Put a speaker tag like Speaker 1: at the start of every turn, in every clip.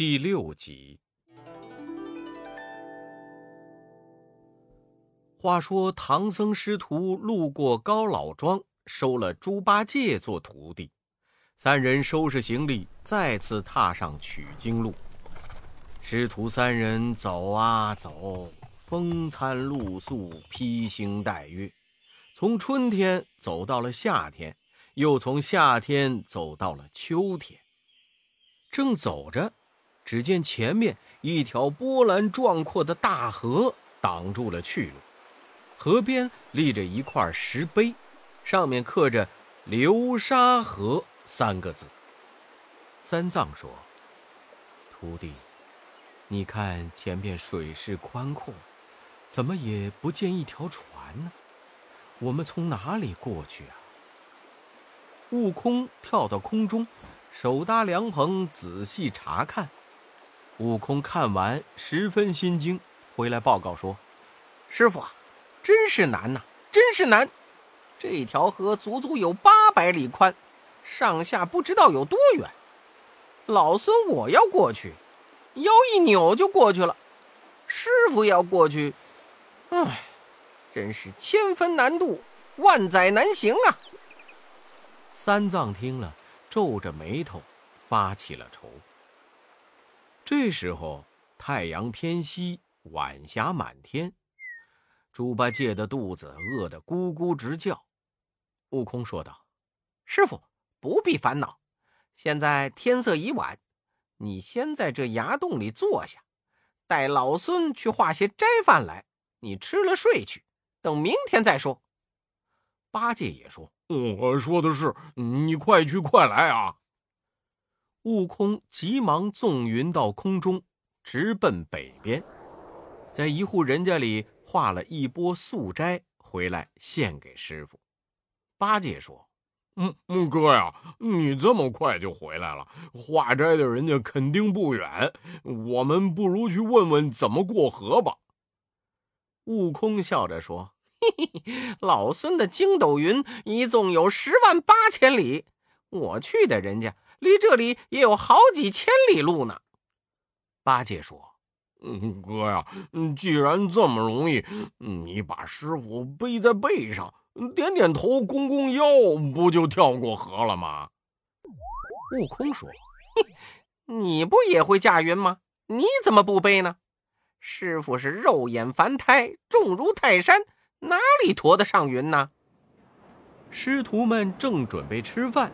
Speaker 1: 第六集。话说唐僧师徒路过高老庄，收了猪八戒做徒弟，三人收拾行李，再次踏上取经路。师徒三人走啊走，风餐露宿，披星戴月，从春天走到了夏天，又从夏天走到了秋天。正走着。只见前面一条波澜壮阔的大河挡住了去路，河边立着一块石碑，上面刻着“流沙河”三个字。三藏说：“徒弟，你看前面水势宽阔，怎么也不见一条船呢？我们从哪里过去啊？”悟空跳到空中，手搭凉棚，仔细查看。悟空看完，十分心惊，回来报告说：“
Speaker 2: 师傅，真是难呐，真是难！这条河足足有八百里宽，上下不知道有多远。老孙我要过去，腰一扭就过去了；师傅要过去，唉，真是千分难度，万载难行啊！”
Speaker 1: 三藏听了，皱着眉头，发起了愁。这时候，太阳偏西，晚霞满天，猪八戒的肚子饿得咕咕直叫。悟空说道：“
Speaker 2: 师傅不必烦恼，现在天色已晚，你先在这崖洞里坐下，待老孙去化些斋饭来，你吃了睡去，等明天再说。”
Speaker 1: 八戒也说：“
Speaker 3: 我说的是，你快去快来啊！”
Speaker 1: 悟空急忙纵云到空中，直奔北边，在一户人家里化了一波素斋回来献给师傅。八戒说：“
Speaker 3: 嗯嗯，哥呀，你这么快就回来了，化斋的人家肯定不远，我们不如去问问怎么过河吧。”
Speaker 2: 悟空笑着说：“嘿嘿，老孙的筋斗云一纵有十万八千里，我去的人家。”离这里也有好几千里路呢。
Speaker 1: 八戒说：“
Speaker 3: 嗯，哥呀，既然这么容易，你把师傅背在背上，点点头，弓弓腰，不就跳过河了吗？”
Speaker 2: 悟空说：“你不也会驾云吗？你怎么不背呢？师傅是肉眼凡胎，重如泰山，哪里驮得上云呢？”
Speaker 1: 师徒们正准备吃饭。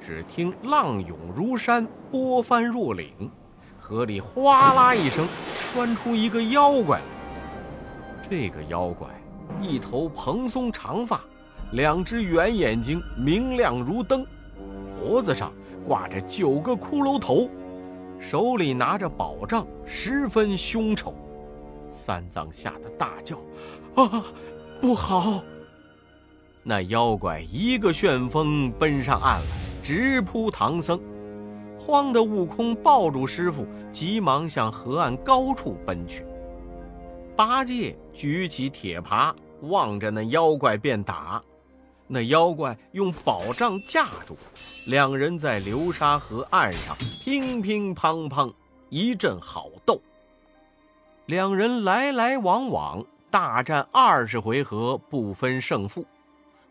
Speaker 1: 只听浪涌如山，波翻若岭，河里哗啦一声，钻出一个妖怪。这个妖怪一头蓬松长发，两只圆眼睛明亮如灯，脖子上挂着九个骷髅头，手里拿着宝杖，十分凶丑。三藏吓得大叫：“啊，不好！”那妖怪一个旋风奔上岸来。直扑唐僧，慌得悟空抱住师傅，急忙向河岸高处奔去。八戒举起铁耙，望着那妖怪便打。那妖怪用宝杖架住，两人在流沙河岸上乒乒乓乓一阵好斗。两人来来往往，大战二十回合，不分胜负。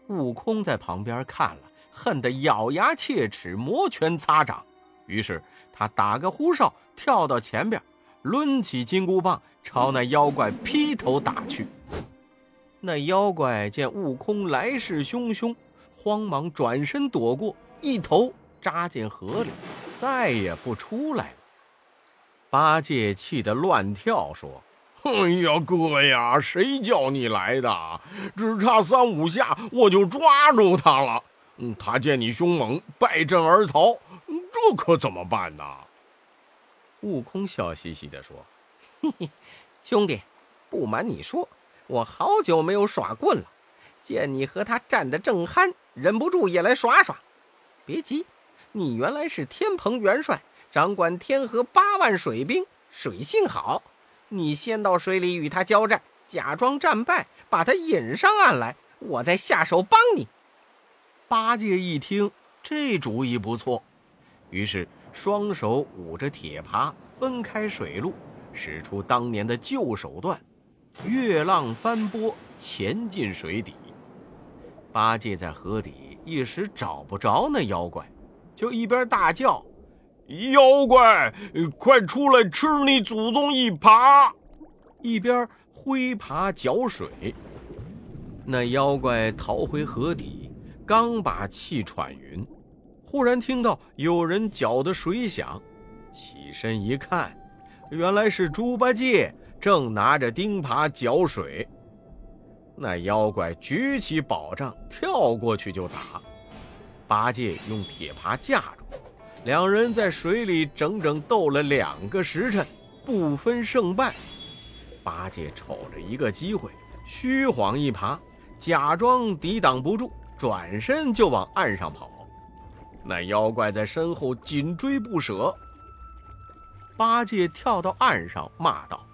Speaker 1: 悟空在旁边看了。恨得咬牙切齿，摩拳擦掌。于是他打个呼哨，跳到前边，抡起金箍棒，朝那妖怪劈头打去。那妖怪见悟空来势汹汹，慌忙转身躲过，一头扎进河里，再也不出来了。八戒气得乱跳，说：“
Speaker 3: 哎呀，哥呀，谁叫你来的？只差三五下，我就抓住他了。”他见你凶猛，败阵而逃，这可怎么办呢？
Speaker 1: 悟空笑嘻嘻地说：“
Speaker 2: 嘿嘿，兄弟，不瞒你说，我好久没有耍棍了，见你和他战得正酣，忍不住也来耍耍。别急，你原来是天蓬元帅，掌管天河八万水兵，水性好。你先到水里与他交战，假装战败，把他引上岸来，我再下手帮你。”
Speaker 1: 八戒一听，这主意不错，于是双手捂着铁耙，分开水路，使出当年的旧手段，越浪翻波，潜进水底。八戒在河底一时找不着那妖怪，就一边大叫：“
Speaker 3: 妖怪，快出来吃你祖宗一耙！”
Speaker 1: 一边挥耙搅水。那妖怪逃回河底，刚把气喘匀，忽然听到有人搅的水响，起身一看，原来是猪八戒正拿着钉耙搅水。那妖怪举起宝杖，跳过去就打。八戒用铁耙架住，两人在水里整整斗了两个时辰，不分胜败。八戒瞅着一个机会，虚晃一耙，假装抵挡不住，转身就往岸上跑。那妖怪在身后紧追不舍。八戒跳到岸上，骂道：“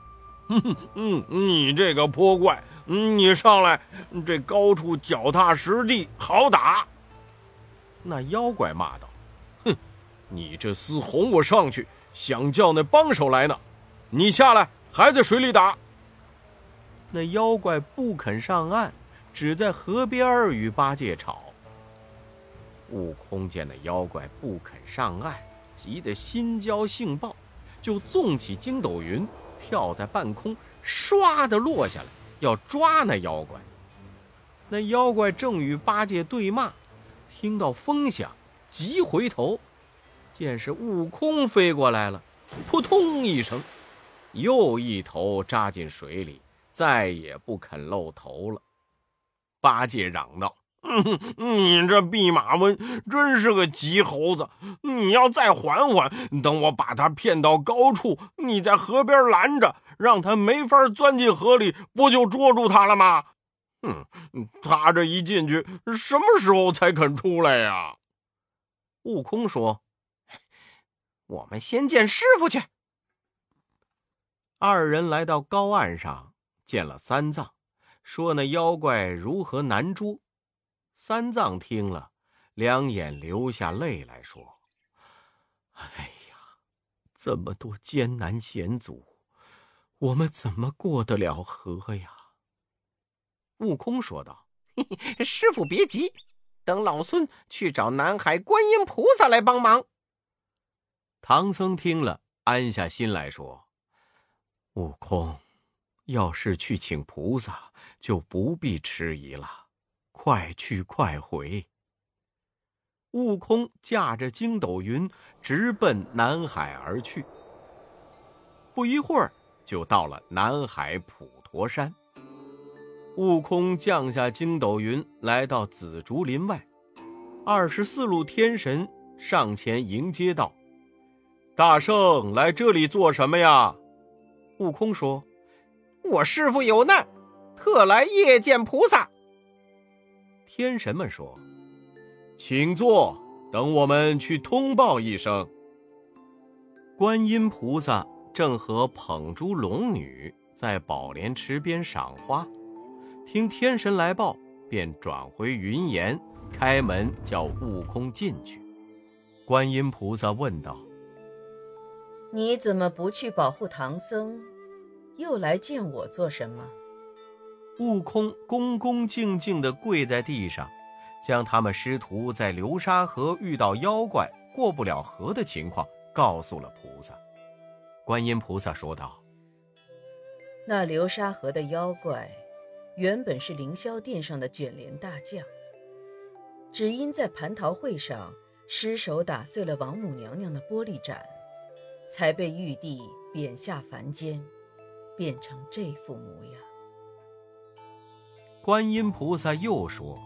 Speaker 3: 哼哼，嗯，你这个泼怪！”你上来，这高处脚踏实地，好打。
Speaker 1: 那妖怪骂道：“哼，你这厮哄我上去，想叫那帮手来呢。你下来，还在水里打。”那妖怪不肯上岸，只在河边与八戒吵。悟空见那妖怪不肯上岸，急得心焦性爆，就纵起筋斗云，跳在半空，唰的落下来。要抓那妖怪，那妖怪正与八戒对骂，听到风响，急回头，见是悟空飞过来了，扑通一声，又一头扎进水里，再也不肯露头了。
Speaker 3: 八戒嚷道：“你这弼马温真是个急猴子！你要再缓缓，等我把他骗到高处，你在河边拦着。”让他没法钻进河里，不就捉住他了吗？哼，他这一进去，什么时候才肯出来呀？
Speaker 1: 悟空说：“
Speaker 2: 我们先见师傅去。”
Speaker 1: 二人来到高岸上，见了三藏，说：“那妖怪如何难捉？”三藏听了，两眼流下泪来说：“哎呀，这么多艰难险阻！”我们怎么过得了河呀？
Speaker 2: 悟空说道：“师傅别急，等老孙去找南海观音菩萨来帮忙。”
Speaker 1: 唐僧听了，安下心来说：“悟空，要是去请菩萨，就不必迟疑了，快去快回。”悟空驾着筋斗云，直奔南海而去。不一会儿。就到了南海普陀山。悟空降下筋斗云，来到紫竹林外。二十四路天神上前迎接道：“大圣来这里做什么呀？”悟空说：“
Speaker 2: 我师傅有难，特来夜见菩萨。”
Speaker 1: 天神们说：“请坐，等我们去通报一声。”观音菩萨。正和捧珠龙女在宝莲池边赏花，听天神来报，便转回云岩，开门叫悟空进去。观音菩萨问道：“
Speaker 4: 你怎么不去保护唐僧，又来见我做什么？”
Speaker 1: 悟空恭恭敬敬地跪在地上，将他们师徒在流沙河遇到妖怪过不了河的情况告诉了菩萨。观音菩萨说道：“
Speaker 4: 那流沙河的妖怪，原本是凌霄殿上的卷帘大将，只因在蟠桃会上失手打碎了王母娘娘的玻璃盏，才被玉帝贬下凡间，变成这副模样。”
Speaker 1: 观音菩萨又说：“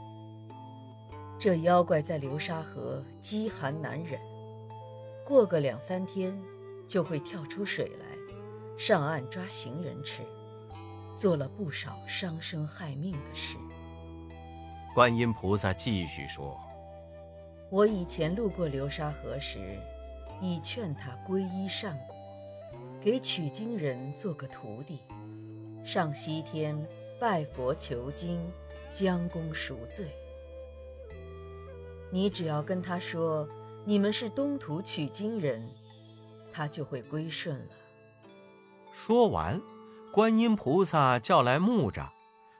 Speaker 4: 这妖怪在流沙河饥寒难忍，过个两三天。”就会跳出水来，上岸抓行人吃，做了不少伤生害命的事。
Speaker 1: 观音菩萨继续说：“
Speaker 4: 我以前路过流沙河时，已劝他皈依善果，给取经人做个徒弟，上西天拜佛求经，将功赎罪。你只要跟他说，你们是东土取经人，他就会归顺了。
Speaker 1: 说完，观音菩萨叫来木吒，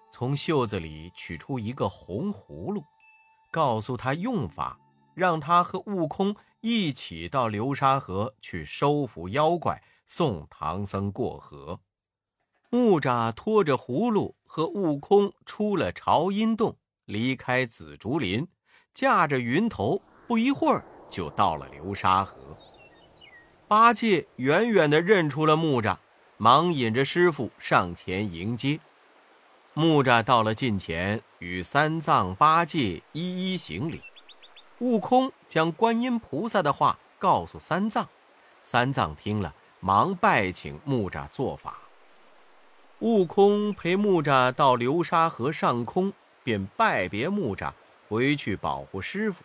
Speaker 1: 从袖子里取出一个红葫芦，告诉他用法，让他和悟空一起到流沙河去收服妖怪，送唐僧过河。木吒拖着葫芦和悟空出了朝阴洞，离开紫竹林，驾着云头，不一会儿。就到了流沙河。八戒远远的认出了木吒，忙引着师傅上前迎接。木吒到了近前，与三藏、八戒一一行礼。悟空将观音菩萨的话告诉三藏，三藏听了，忙拜请木吒做法。悟空陪木吒到流沙河上空，便拜别木吒，回去保护师傅。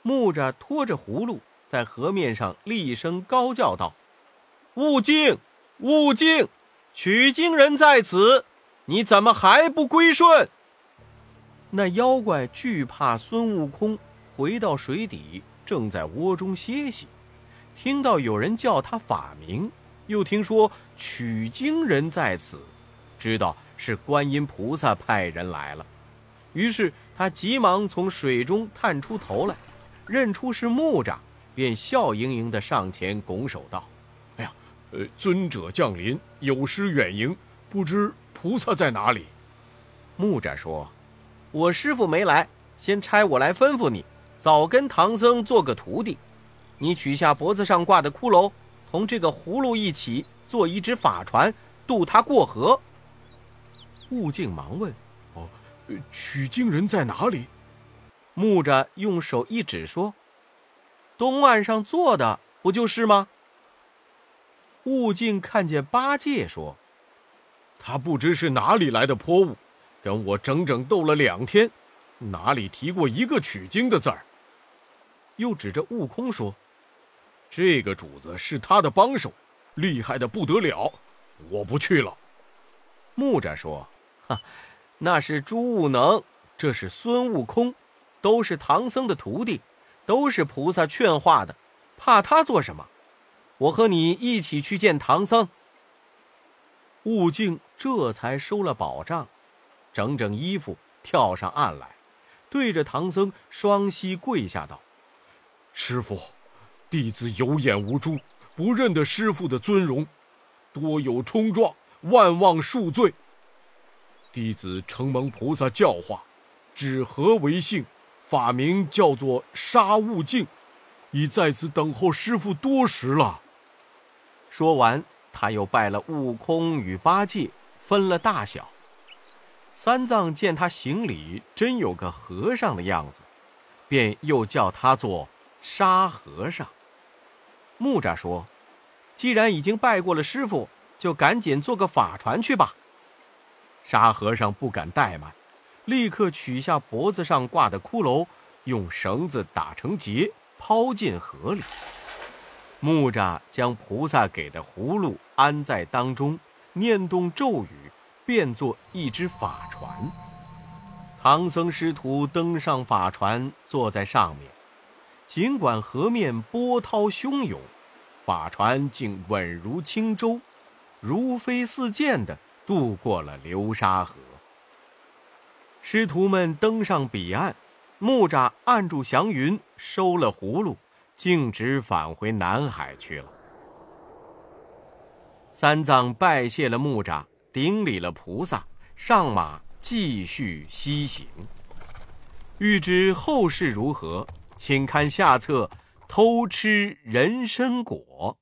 Speaker 1: 木吒拖着葫芦在河面上厉声高叫道：“悟净，悟净，取经人在此，你怎么还不归顺？”那妖怪惧怕孙悟空回到水底，正在窝中歇息，听到有人叫他法名，又听说取经人在此，知道是观音菩萨派人来了，于是他急忙从水中探出头来。认出是木吒，便笑盈盈地上前拱手道：“
Speaker 3: 哎呀，呃，尊者降临，有失远迎，不知菩萨在哪里？”
Speaker 1: 木吒说：“我师傅没来，先差我来吩咐你，早跟唐僧做个徒弟。你取下脖子上挂的骷髅，同这个葫芦一起做一只法船，渡他过河。”
Speaker 3: 悟净忙问：“哦，取经人在哪里？”
Speaker 1: 木吒用手一指，说：“东岸上坐的不就是吗？”悟净看见八戒，说：“
Speaker 3: 他不知是哪里来的泼物，跟我整整斗了两天，哪里提过一个取经的字儿？”
Speaker 1: 又指着悟空说：“
Speaker 3: 这个主子是他的帮手，厉害的不得了，我不去了。”
Speaker 1: 木吒说：“哈，那是朱悟能，这是孙悟空。”都是唐僧的徒弟，都是菩萨劝化的，怕他做什么？我和你一起去见唐僧。悟净这才收了宝杖，整整衣服，跳上岸来，对着唐僧双膝跪下道：“
Speaker 3: 师傅，弟子有眼无珠，不认得师傅的尊容，多有冲撞，万望恕罪。弟子承蒙菩萨教化，指何为姓。”法名叫做沙悟净，已在此等候师傅多时了。
Speaker 1: 说完，他又拜了悟空与八戒，分了大小。三藏见他行礼，真有个和尚的样子，便又叫他做沙和尚。木吒说：“既然已经拜过了师傅，就赶紧做个法船去吧。”沙和尚不敢怠慢。立刻取下脖子上挂的骷髅，用绳子打成结，抛进河里。木吒将菩萨给的葫芦安在当中，念动咒语，变作一只法船。唐僧师徒登上法船，坐在上面。尽管河面波涛汹涌，法船竟稳如轻舟，如飞似箭的渡过了流沙河。师徒们登上彼岸，木吒按住祥云，收了葫芦，径直返回南海去了。三藏拜谢了木吒，顶礼了菩萨，上马继续西行。欲知后事如何，请看下册《偷吃人参果》。